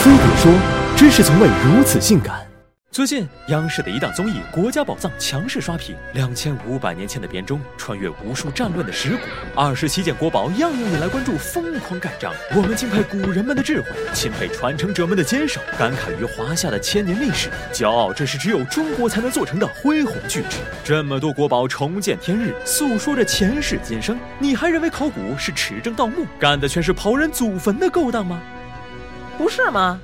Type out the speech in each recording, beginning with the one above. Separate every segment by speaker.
Speaker 1: 飞碟说：“知识从未如此性感。”最近，央视的一档综艺《国家宝藏》强势刷屏。两千五百年前的编钟，穿越无数战乱的石鼓，二十七件国宝，样样引来关注，疯狂盖章。我们敬佩古人们的智慧，钦佩传承者们的坚守，感慨于华夏的千年历史，骄傲这是只有中国才能做成的恢宏巨制。这么多国宝重见天日，诉说着前世今生，你还认为考古是持证盗墓，干的全是刨人祖坟的勾当吗？
Speaker 2: 不是吗？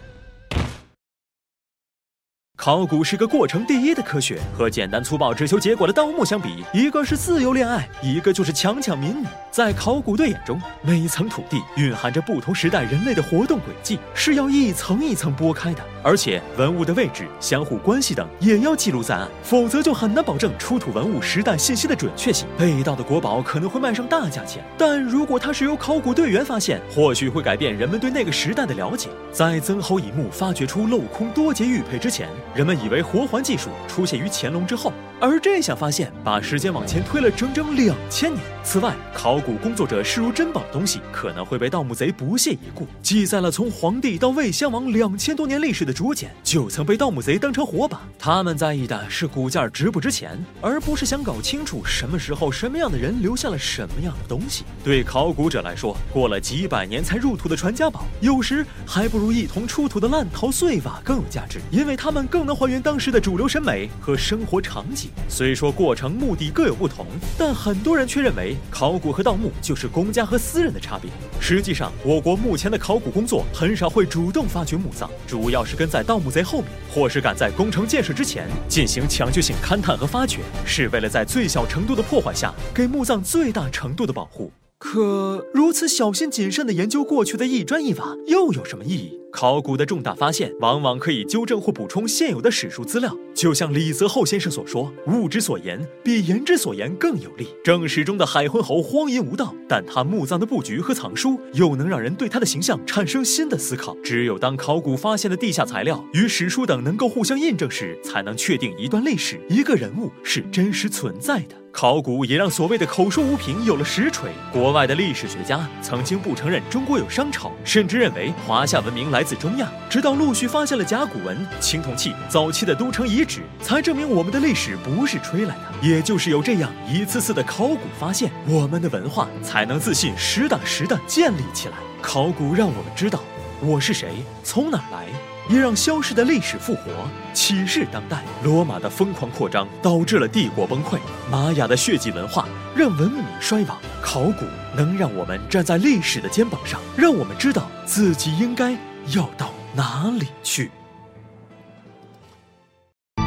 Speaker 1: 考古是个过程第一的科学，和简单粗暴只求结果的盗墓相比，一个是自由恋爱，一个就是强抢民女。在考古队眼中，每一层土地蕴含着不同时代人类的活动轨迹，是要一层一层剥开的。而且文物的位置、相互关系等也要记录在案，否则就很难保证出土文物时代信息的准确性。被盗的国宝可能会卖上大价钱，但如果它是由考古队员发现，或许会改变人们对那个时代的了解。在曾侯乙墓发掘出镂空多节玉佩之前。人们以为活环技术出现于乾隆之后，而这项发现把时间往前推了整整两千年。此外，考古工作者视如珍宝的东西可能会被盗墓贼不屑一顾。记载了从黄帝到魏襄王两千多年历史的竹简，就曾被盗墓贼当成火把。他们在意的是古件值不值钱，而不是想搞清楚什么时候什么样的人留下了什么样的东西。对考古者来说，过了几百年才入土的传家宝，有时还不如一同出土的烂陶碎瓦更有价值，因为他们更能还原当时的主流审美和生活场景。虽说过程目的各有不同，但很多人却认为。考古和盗墓就是公家和私人的差别。实际上，我国目前的考古工作很少会主动发掘墓葬，主要是跟在盗墓贼后面，或是赶在工程建设之前进行抢救性勘探和发掘，是为了在最小程度的破坏下给墓葬最大程度的保护。可如此小心谨慎地研究过去的一砖一瓦，又有什么意义？考古的重大发现往往可以纠正或补充现有的史书资料，就像李泽厚先生所说：“物之所言，比言之所言更有力。”正史中的海昏侯荒淫无道，但他墓葬的布局和藏书又能让人对他的形象产生新的思考。只有当考古发现的地下材料与史书等能够互相印证时，才能确定一段历史、一个人物是真实存在的。考古也让所谓的口说无凭有了实锤。国外的历史学家曾经不承认中国有商朝，甚至认为华夏文明来来自中亚，直到陆续发现了甲骨文、青铜器、早期的都城遗址，才证明我们的历史不是吹来的。也就是有这样一次次的考古发现，我们的文化才能自信实打实的建立起来。考古让我们知道我是谁，从哪儿来。也让消逝的历史复活，启示当代。罗马的疯狂扩张导致了帝国崩溃，玛雅的血祭文化让文明衰亡。考古能让我们站在历史的肩膀上，让我们知道自己应该要到哪里去。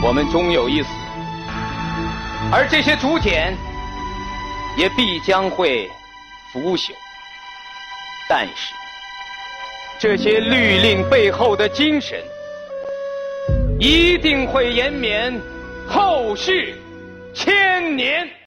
Speaker 3: 我们终有一死，而这些竹简也必将会腐朽。但是。这些律令背后的精神，一定会延绵后世千年。